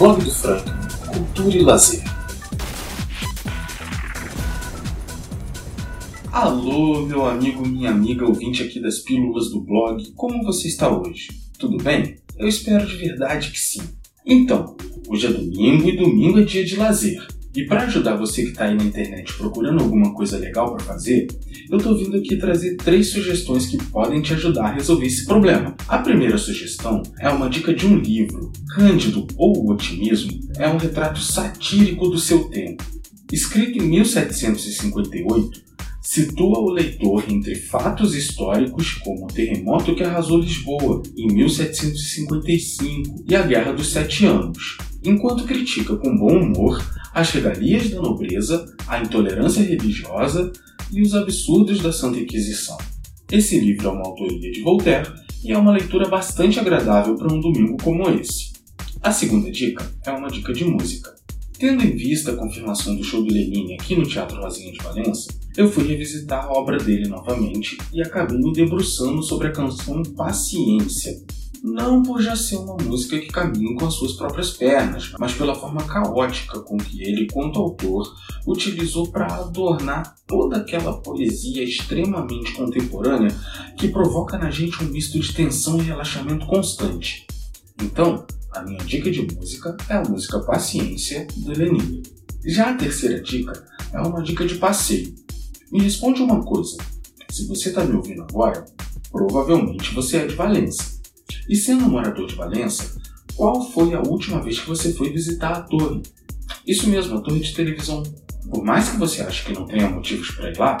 Blog do Frank, Cultura e Lazer. Alô, meu amigo, minha amiga ouvinte aqui das Pílulas do blog, como você está hoje? Tudo bem? Eu espero de verdade que sim. Então, hoje é domingo e domingo é dia de lazer. E para ajudar você que está aí na internet procurando alguma coisa legal para fazer, eu estou vindo aqui trazer três sugestões que podem te ajudar a resolver esse problema. A primeira sugestão é uma dica de um livro. Cândido ou Otimismo é um retrato satírico do seu tempo. Escrito em 1758, situa o leitor entre fatos históricos como o terremoto que arrasou Lisboa em 1755 e a Guerra dos Sete Anos, enquanto critica com bom humor as regalias da nobreza, a intolerância religiosa e os absurdos da Santa Inquisição. Esse livro é uma autoria de Voltaire e é uma leitura bastante agradável para um domingo como esse. A segunda dica é uma dica de música. Tendo em vista a confirmação do show do Lenine aqui no Teatro Rosinha de Valença, eu fui revisitar a obra dele novamente e acabei me debruçando sobre a canção Paciência, não por já ser uma música que caminha com as suas próprias pernas, mas pela forma caótica com que ele, quanto autor, utilizou para adornar toda aquela poesia extremamente contemporânea que provoca na gente um misto de tensão e relaxamento constante. Então, a minha dica de música é a música Paciência do Lenin. Já a terceira dica é uma dica de passeio. Me responde uma coisa: se você está me ouvindo agora, provavelmente você é de Valência. E sendo morador de Valença, qual foi a última vez que você foi visitar a torre? Isso mesmo, a torre de televisão. Por mais que você ache que não tenha motivos para ir lá,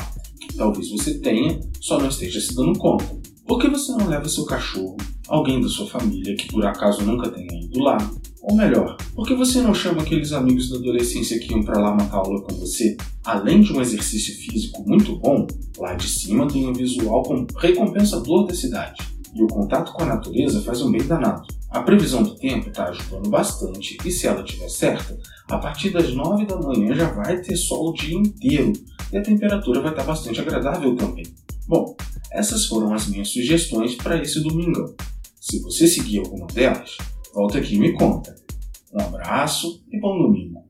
talvez você tenha, só não esteja se dando conta. Por que você não leva seu cachorro, alguém da sua família que por acaso nunca tenha ido lá? Ou melhor, por que você não chama aqueles amigos da adolescência que iam para lá matar aula com você? Além de um exercício físico muito bom, lá de cima tem um visual recompensador da cidade e o contato com a natureza faz um bem danado. A previsão do tempo está ajudando bastante e se ela estiver certa, a partir das 9 da manhã já vai ter sol o dia inteiro e a temperatura vai estar bastante agradável também. Bom, essas foram as minhas sugestões para esse domingão. Se você seguir alguma delas, volta aqui e me conta. Um abraço e bom domingo!